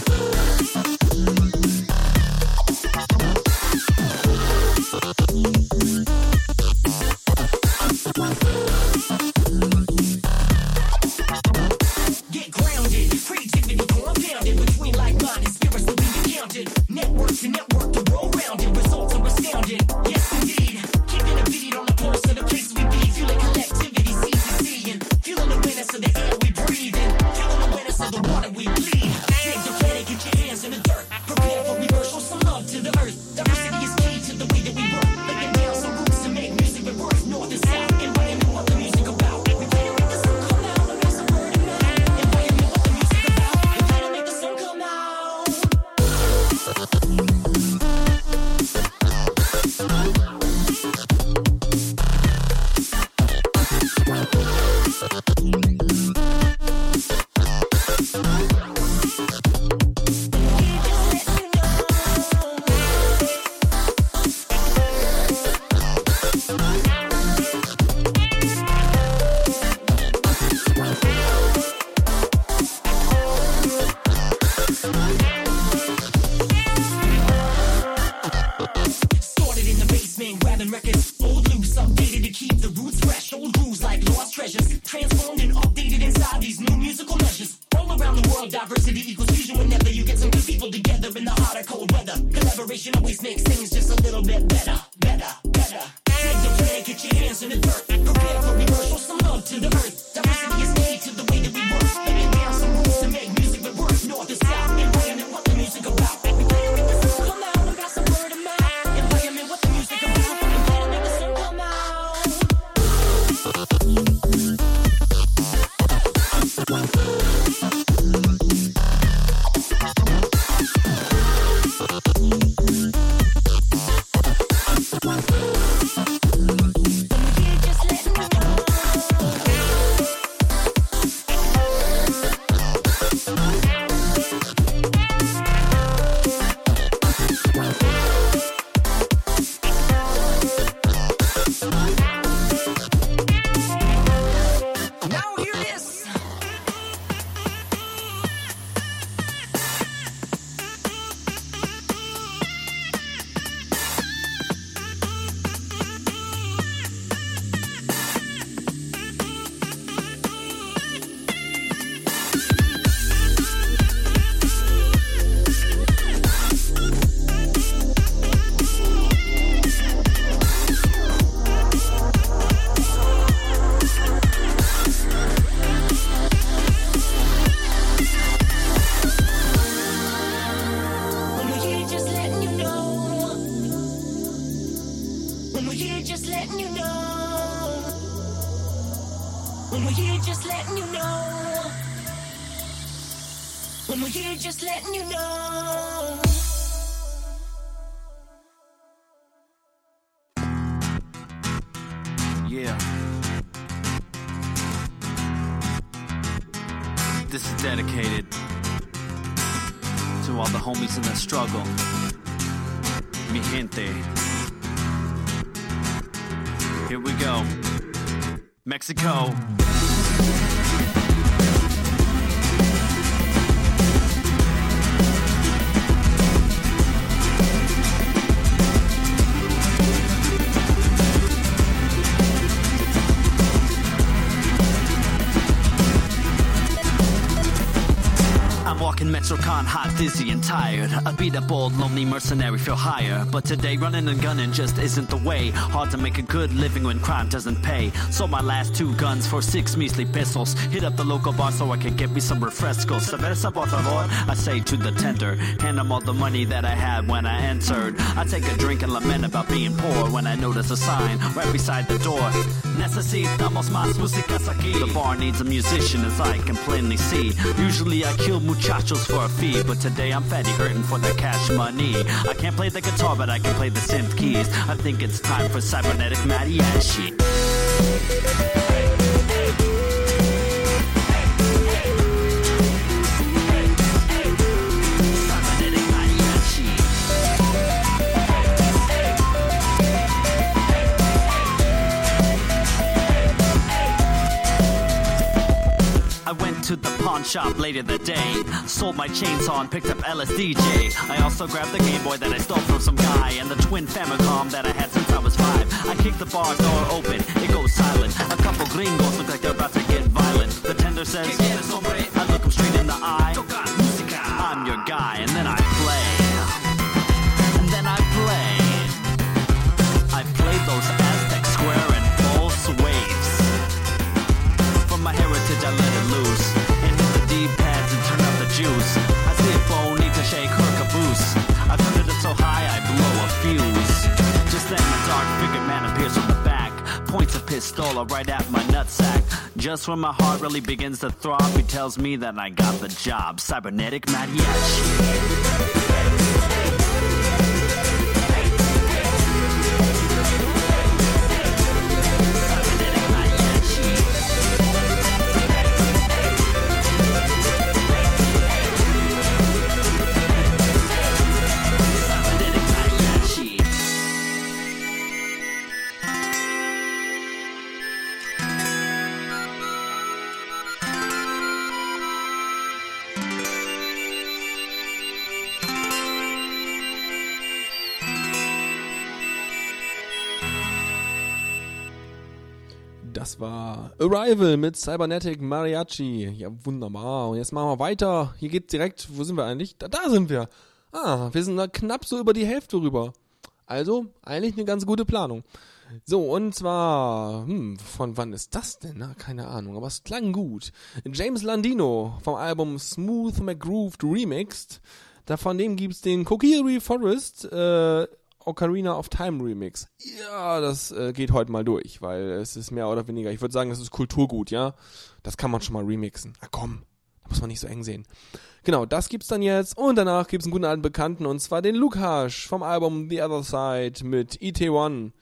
your
Mexico. I'm walking MetroCon hot, dizzy, and tired. I beat a bold, lonely mercenary, feel higher. But today, running and gunning just isn't the way. Hard to make a good living when crime doesn't pay. Sold my last two guns for six measly pistols. Hit up the local bar so I can get me some refrescos. Cerveza, por favor, I say to the tender. Hand him all the money that I had when I entered. I take a drink and lament about being poor when I notice a sign right beside the door. Necesitamos más músicas aquí. The bar needs a musician as I can plainly see. Usually I kill muchachos for a fee, but today I'm fatty hurting for the cash money. I can't play the guitar, but I can play the synth keys. I think it's time for cybernetic mariachi. Pawn shop later that day. Sold my chainsaw and picked up LSDJ. I also grabbed the Game Boy that I stole from some guy and the twin Famicom that I had since I was five. I kicked the bar door open, it goes silent. A couple gringos look like they're about to get violent. The tender says, I look him straight in the eye. I'm your guy, and then I Points a pistol right at my nutsack. Just when my heart really begins to throb, he tells me that I got the job. Cybernetic mariachi.
War Arrival mit Cybernetic Mariachi. Ja, wunderbar. Und jetzt machen wir weiter. Hier geht's direkt. Wo sind wir eigentlich? Da, da sind wir. Ah, wir sind da knapp so über die Hälfte rüber. Also, eigentlich eine ganz gute Planung. So, und zwar, hm, von wann ist das denn? Na, keine Ahnung, aber es klang gut. James Landino vom Album Smooth McGrooved Remixed. Da von dem gibt's den Kokiri Forest, äh, Ocarina of Time Remix. Ja, das äh, geht heute mal durch, weil es ist mehr oder weniger, ich würde sagen, das ist Kulturgut, ja. Das kann man schon mal remixen. Na komm, da muss man nicht so eng sehen. Genau, das gibt's dann jetzt und danach gibt's einen guten alten Bekannten und zwar den Lukas vom Album The Other Side mit ET1.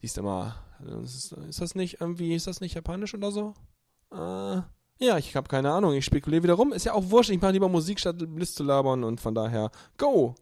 Siehst du mal, ist, ist das nicht irgendwie, ist das nicht japanisch oder so? Äh, ja, ich habe keine Ahnung, ich spekuliere wieder rum. Ist ja auch wurscht, ich mache lieber Musik statt Bliss zu labern und von daher, go!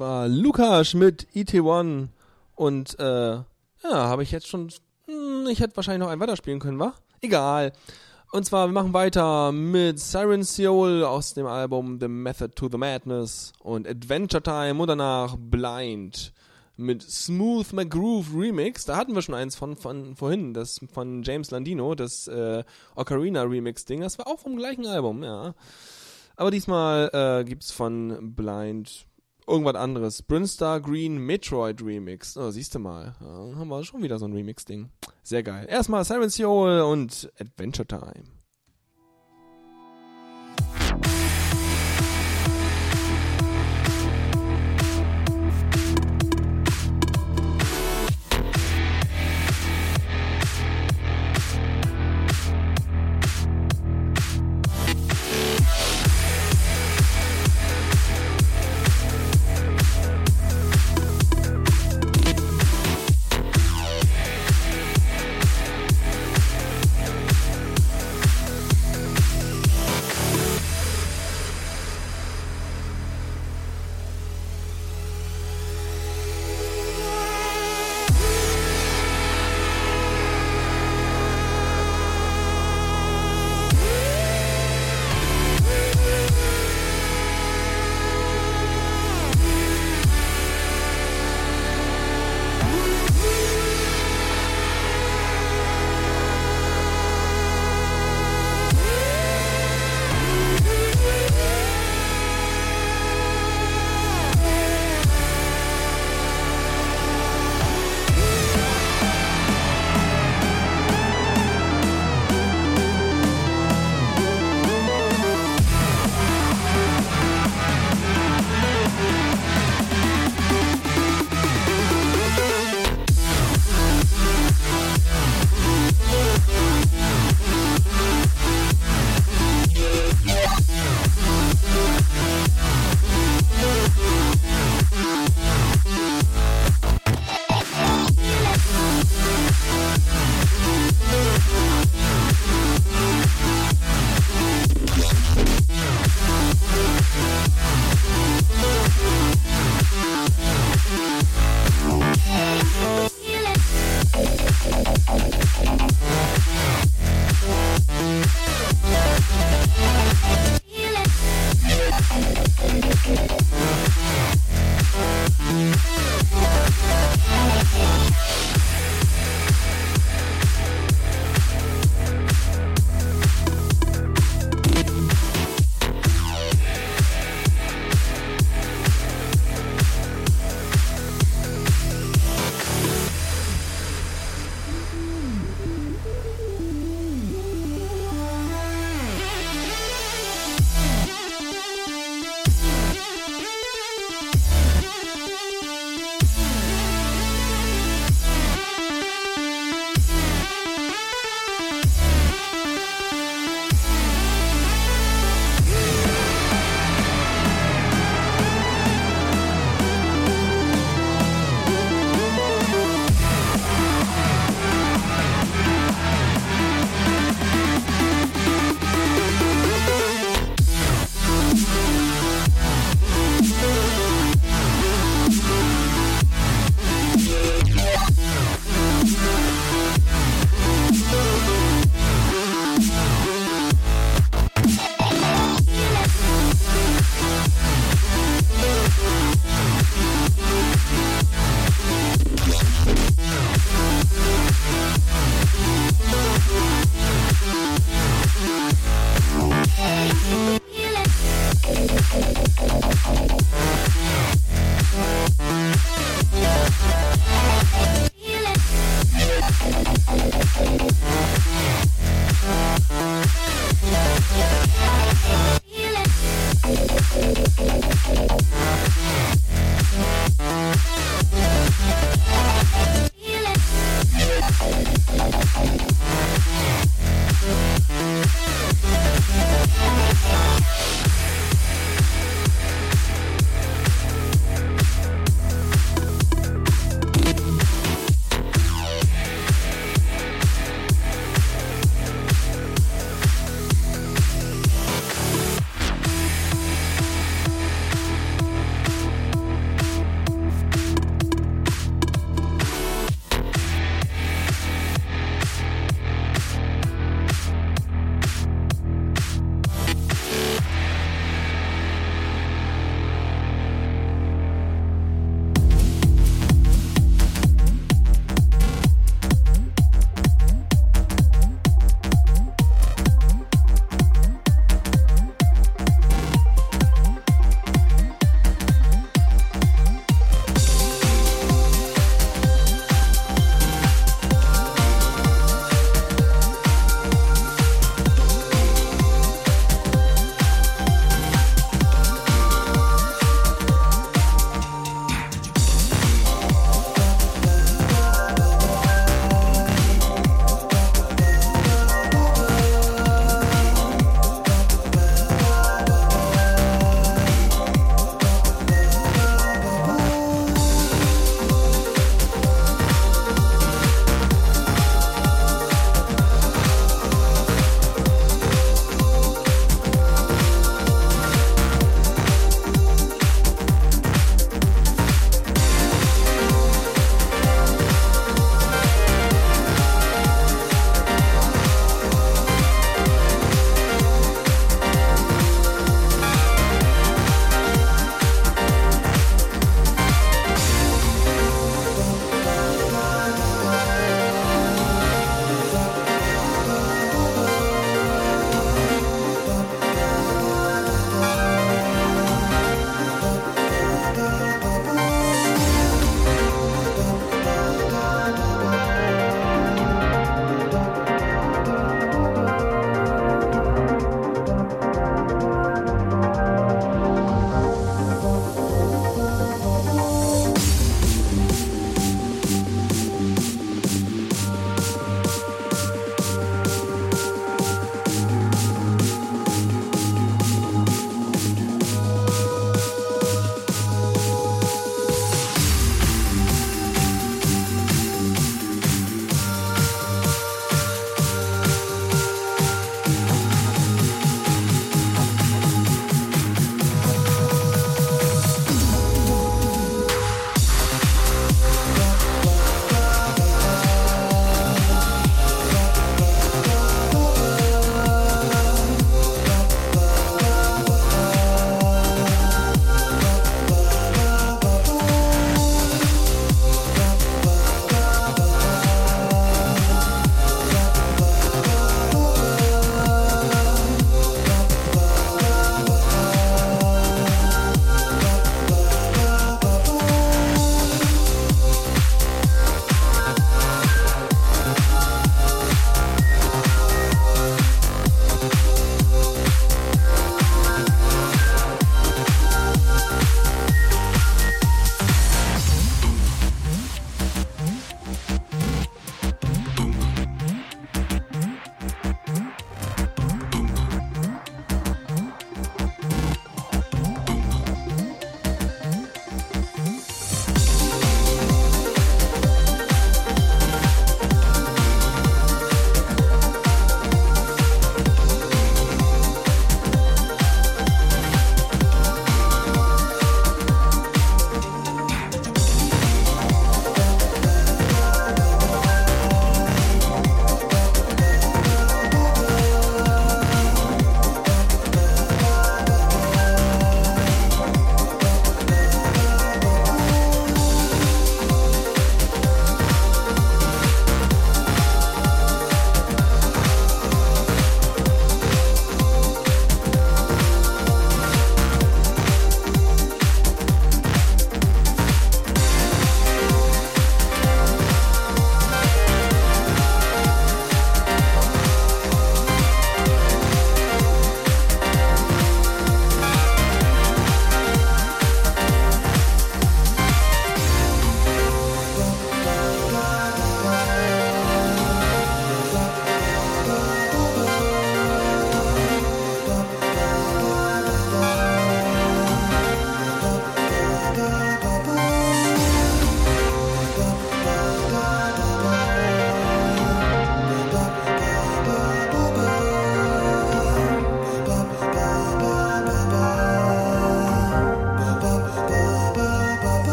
War Lukas mit ET1 und äh, ja, habe ich jetzt schon. Hm, ich hätte wahrscheinlich noch einen weiterspielen können, wa? Egal. Und zwar, wir machen weiter mit Siren Seoul aus dem Album The Method to the Madness und Adventure Time und danach Blind mit Smooth McGroove Remix. Da hatten wir schon eins von, von vorhin, das von James Landino, das äh, Ocarina Remix Ding. Das war auch vom gleichen Album, ja. Aber diesmal äh, gibt's von Blind irgendwas anderes. Brinstar Green Metroid Remix. Oh, siehst du mal. Ja, haben wir schon wieder so ein Remix-Ding. Sehr geil. Erstmal Siren Seoul und Adventure Time.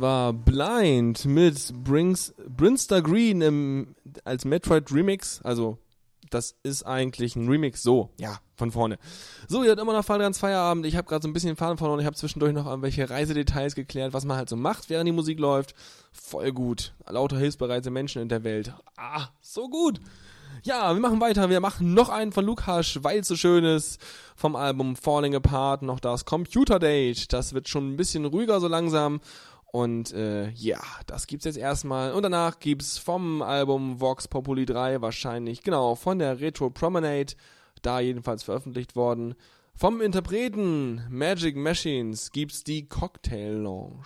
Das war Blind mit Brings, Brinster Green im, als Metroid Remix. Also, das ist eigentlich ein Remix so. Ja, von vorne. So, ihr habt immer noch Fahrrans Feierabend. Ich habe gerade so ein bisschen Faden verloren. Ich habe zwischendurch noch irgendwelche Reisedetails geklärt, was man halt so macht, während die Musik läuft. Voll gut. Lauter hilfsbereite Menschen in der Welt. Ah, so gut. Ja, wir machen weiter. Wir machen noch einen von Lukas, weil es so schön ist. Vom Album Falling Apart noch das Computer Date. Das wird schon ein bisschen ruhiger so langsam. Und äh, ja, das gibt's jetzt erstmal. Und danach gibt's vom Album Vox Populi 3 wahrscheinlich, genau, von der Retro Promenade, da jedenfalls veröffentlicht worden. Vom Interpreten Magic Machines gibt's die Cocktail Lounge.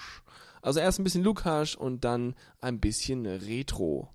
Also erst ein bisschen Lukas und dann ein bisschen Retro.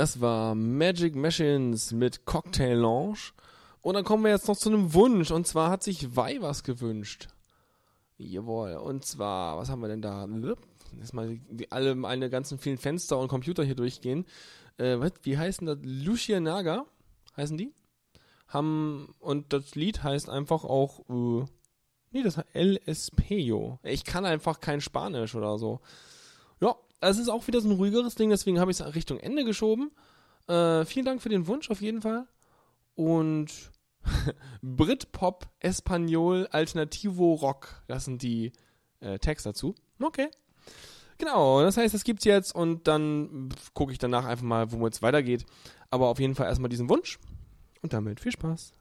Das war Magic Machines mit Cocktail Lounge. Und dann kommen wir jetzt noch zu einem Wunsch. Und zwar hat sich Wei was gewünscht. Jawohl. Und zwar, was haben wir denn da? Jetzt mal die, alle meine ganzen vielen Fenster und Computer hier durchgehen. Äh, wie heißen das? Lucia Naga heißen die? Haben, und das Lied heißt einfach auch, äh, nee, das heißt El Espejo. Ich kann einfach kein Spanisch oder so. Ja, es ist auch wieder so ein ruhigeres Ding, deswegen habe ich es Richtung Ende geschoben. Äh, vielen Dank für den Wunsch auf jeden Fall. Und Britpop, Espanol, Alternativo, Rock. Das sind die äh, Tags dazu. Okay. Genau, das heißt, das gibt's jetzt und dann gucke ich danach einfach mal, wo es weitergeht. Aber auf jeden Fall erstmal diesen Wunsch und damit viel Spaß.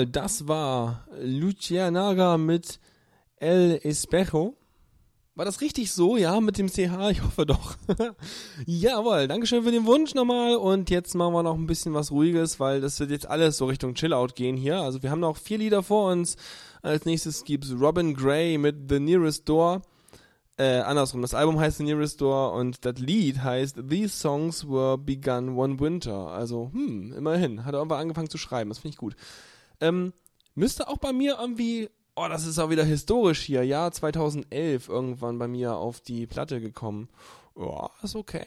Jawohl, das war Lucia Naga mit El Espejo. War das richtig so? Ja, mit dem CH? Ich hoffe doch. Jawohl, Dankeschön für den Wunsch nochmal. Und jetzt machen wir noch ein bisschen was Ruhiges, weil das wird jetzt alles so Richtung Chillout gehen hier. Also wir haben noch vier Lieder vor uns. Als nächstes gibt's Robin Gray mit The Nearest Door. Äh, andersrum, das Album heißt The Nearest Door und das Lied heißt These Songs Were Begun One Winter. Also, hm, immerhin. Hat er irgendwann angefangen zu schreiben. Das finde ich gut. Ähm, müsste auch bei mir irgendwie, oh, das ist auch wieder historisch hier, Jahr 2011 irgendwann bei mir auf die Platte gekommen. Ja, ist okay.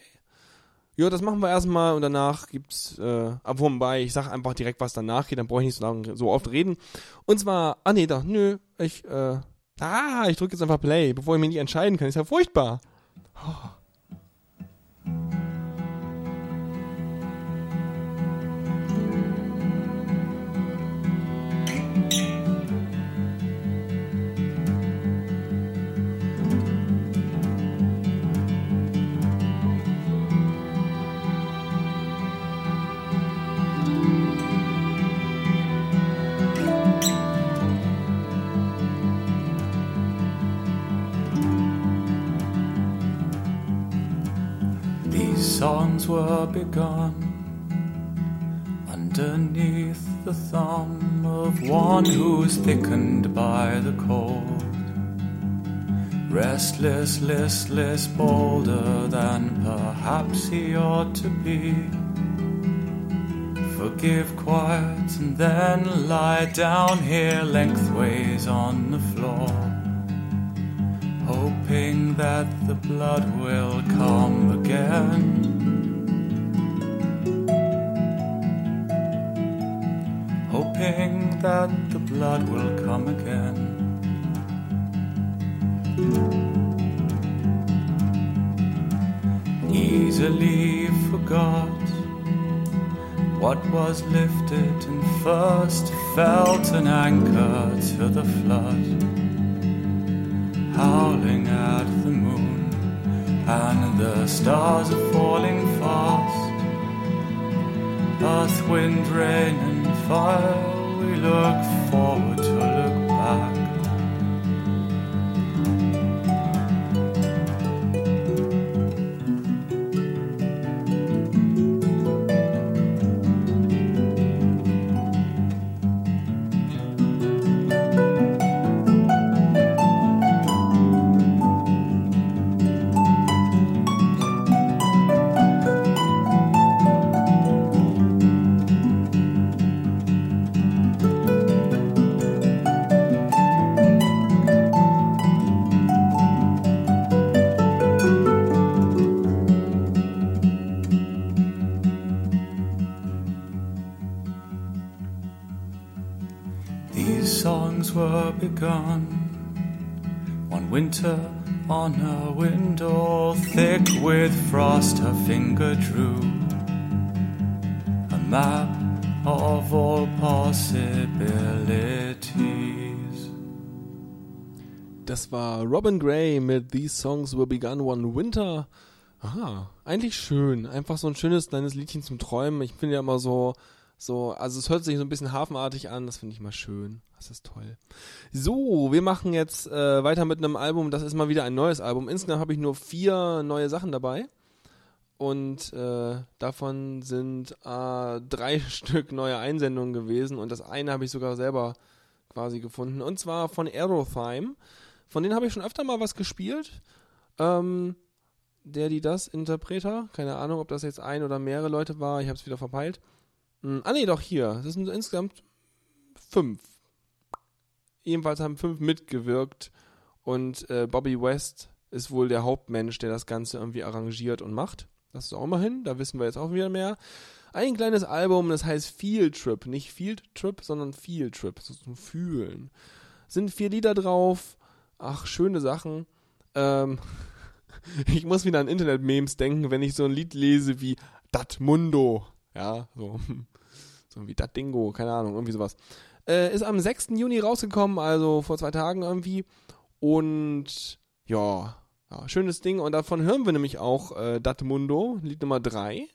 Ja, das machen wir erstmal und danach gibt's, äh, wobei, ich sag einfach direkt, was danach geht, dann brauche ich nicht so, lange, so oft reden. Und zwar, ah nee, doch, nö, ich, äh, ah, ich drücke jetzt einfach Play, bevor ich mich nicht entscheiden kann. Ist ja furchtbar.
These songs were begun underneath the thumb of one who's thickened by the cold. Restless, listless, bolder than perhaps he ought to be. Forgive quiet and then lie down here lengthways on the floor hoping that the blood will come again. That the blood will come again. Easily forgot what was lifted and first felt an anchor to the flood howling at the moon, and the stars are falling fast. Earth, wind, rain, and fire, we look forward to look back. These songs were begun one winter on a window thick with frost. Her finger drew a map of all possibilities.
Das war Robin Gray mit These Songs Were Begun One Winter. Aha, eigentlich schön. Einfach so ein schönes kleines Liedchen zum Träumen. Ich finde ja immer so, so, also es hört sich so ein bisschen hafenartig an. Das finde ich mal schön. Das ist toll. So, wir machen jetzt äh, weiter mit einem Album. Das ist mal wieder ein neues Album. Insgesamt habe ich nur vier neue Sachen dabei. Und äh, davon sind äh, drei Stück neue Einsendungen gewesen. Und das eine habe ich sogar selber quasi gefunden. Und zwar von Aerothyme. Von denen habe ich schon öfter mal was gespielt. Ähm, der, die, das, Interpreter. Keine Ahnung, ob das jetzt ein oder mehrere Leute war. Ich habe es wieder verpeilt. Hm, ah, nee, doch, hier. Das sind insgesamt fünf. Ebenfalls haben fünf mitgewirkt. Und äh, Bobby West ist wohl der Hauptmensch, der das Ganze irgendwie arrangiert und macht. Das ist auch immerhin. Da wissen wir jetzt auch wieder mehr. Ein kleines Album, das heißt Field Trip. Nicht Field Trip, sondern Field Trip. So zum Fühlen. Sind vier Lieder drauf. Ach, schöne Sachen. Ähm, ich muss wieder an Internet-Memes denken, wenn ich so ein Lied lese wie Dat Mundo. Ja, so, so wie Dat Dingo, keine Ahnung, irgendwie sowas. Äh, ist am 6. Juni rausgekommen, also vor zwei Tagen irgendwie. Und ja, ja schönes Ding. Und davon hören wir nämlich auch äh, Dat Mundo, Lied Nummer 3.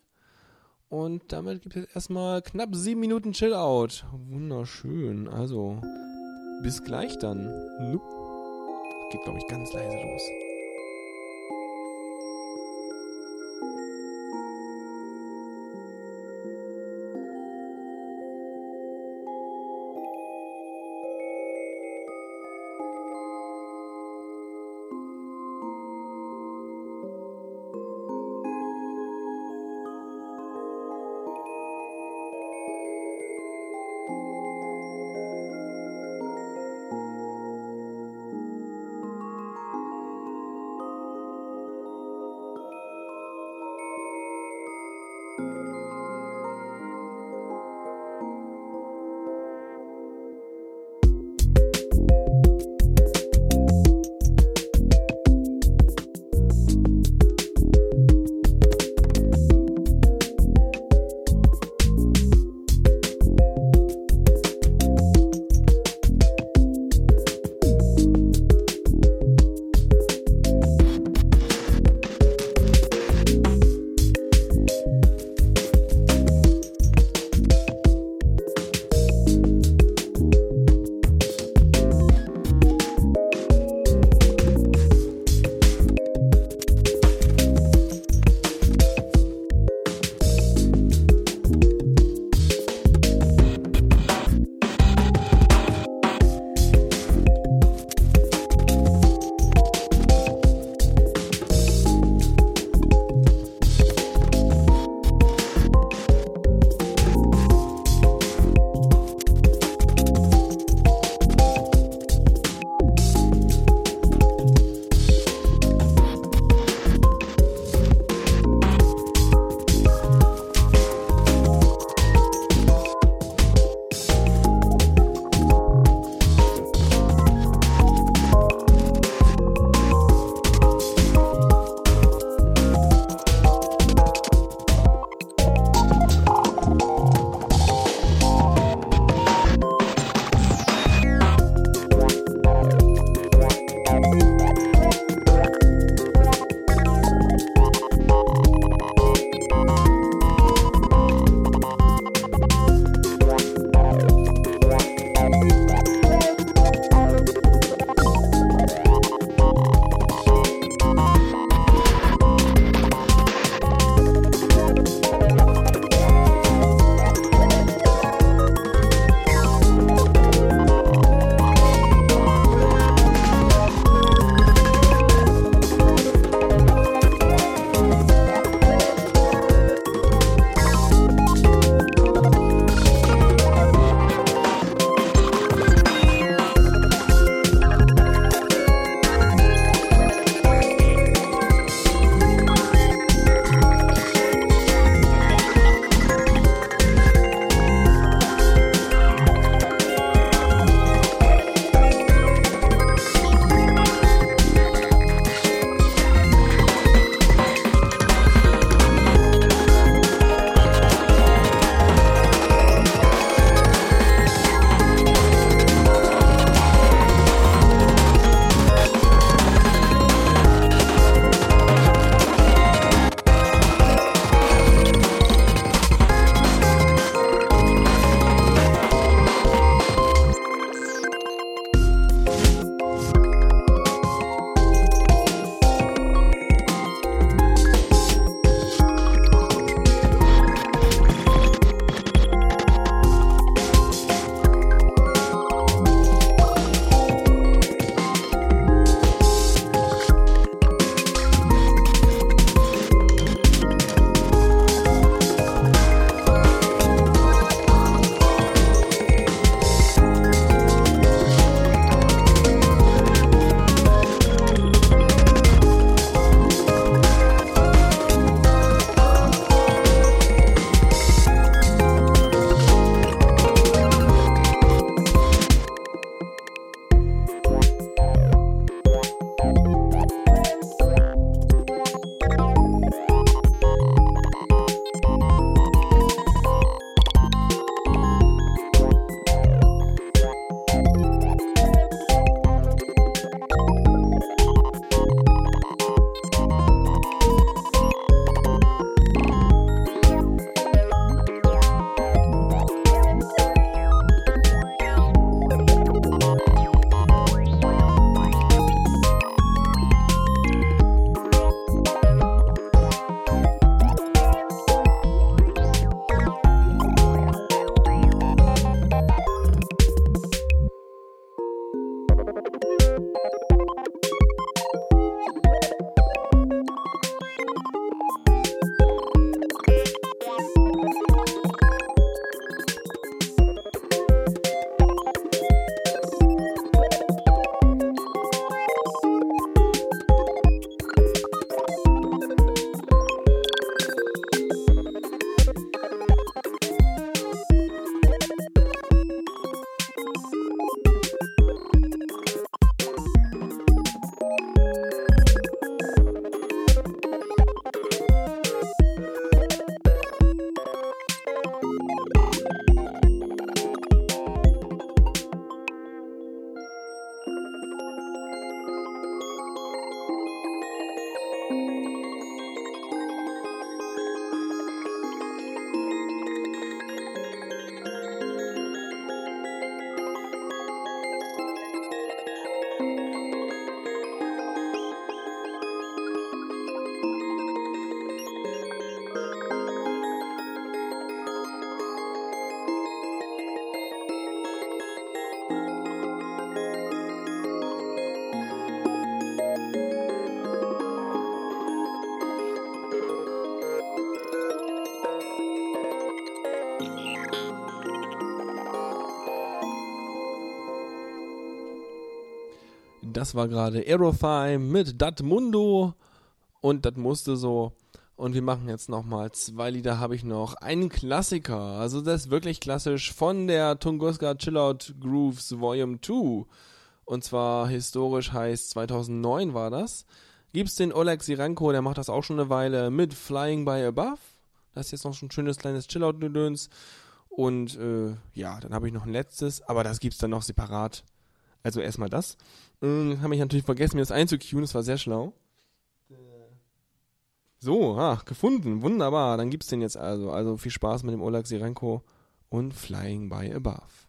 Und damit gibt es erstmal knapp sieben Minuten Chill-Out. Wunderschön. Also, bis gleich dann. Geht, glaube ich, ganz leise los. Das war gerade Aerothyme mit Dat Mundo und Das musste so. Und wir machen jetzt nochmal zwei Lieder, habe ich noch. Einen Klassiker, also das ist wirklich klassisch, von der Tunguska Chillout Grooves Volume 2. Und zwar historisch heißt 2009 war das. Gibt's den Oleg Sirenko, der macht das auch schon eine Weile, mit Flying by Above. Das ist jetzt noch so ein schönes kleines Chillout-Gedöns. Und äh, ja, dann habe ich noch ein letztes, aber das gibt's dann noch separat. Also erstmal das. Ähm, habe ich natürlich vergessen, mir das einzuqueuen, das war sehr schlau. So, ach, gefunden, wunderbar. Dann gibt's den jetzt also. Also viel Spaß mit dem Oleg Sirenko und Flying by Above.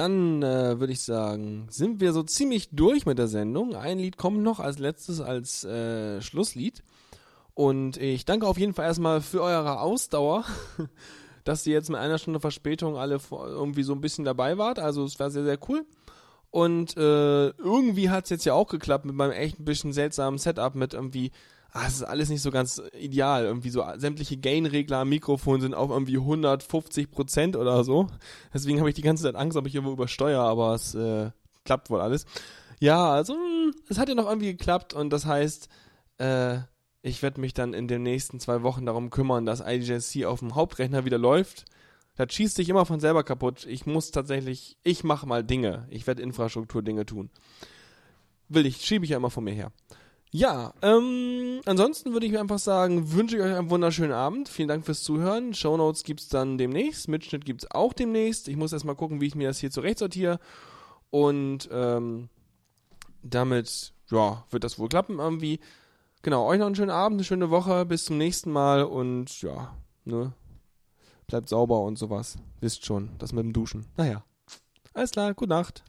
Dann äh, würde ich sagen, sind wir so ziemlich durch mit der Sendung. Ein Lied kommt noch als letztes als äh, Schlusslied. Und ich danke auf jeden Fall erstmal für eure Ausdauer, dass ihr jetzt mit einer Stunde Verspätung alle irgendwie so ein bisschen dabei wart. Also es war sehr, sehr cool. Und äh, irgendwie hat es jetzt ja auch geklappt mit meinem echt ein bisschen seltsamen Setup mit irgendwie, ah, es ist alles nicht so ganz ideal. Irgendwie so sämtliche Gain-Regler am Mikrofon sind auf irgendwie 150 Prozent oder so. Deswegen habe ich die ganze Zeit Angst, ob ich irgendwo übersteuere, aber es äh, klappt wohl alles. Ja, also mh, es hat ja noch irgendwie geklappt und das heißt, äh, ich werde mich dann in den nächsten zwei Wochen darum kümmern, dass IDJC auf dem Hauptrechner wieder läuft. Das schießt sich immer von selber kaputt. Ich muss tatsächlich, ich mache mal Dinge. Ich werde Infrastruktur-Dinge tun. Will ich, schiebe ich ja immer von mir her. Ja, ähm, ansonsten würde ich mir einfach sagen, wünsche ich euch einen wunderschönen Abend. Vielen Dank fürs Zuhören. Shownotes gibt's dann demnächst. Mitschnitt gibt's auch demnächst. Ich muss erstmal gucken, wie ich mir das hier zurecht sortiere. Und ähm, damit, ja, wird das wohl klappen irgendwie. Genau, euch noch einen schönen Abend, eine schöne Woche. Bis zum nächsten Mal und ja, ne? Bleibt sauber und sowas. Wisst schon, das mit dem Duschen. Naja. Alles klar, gute Nacht.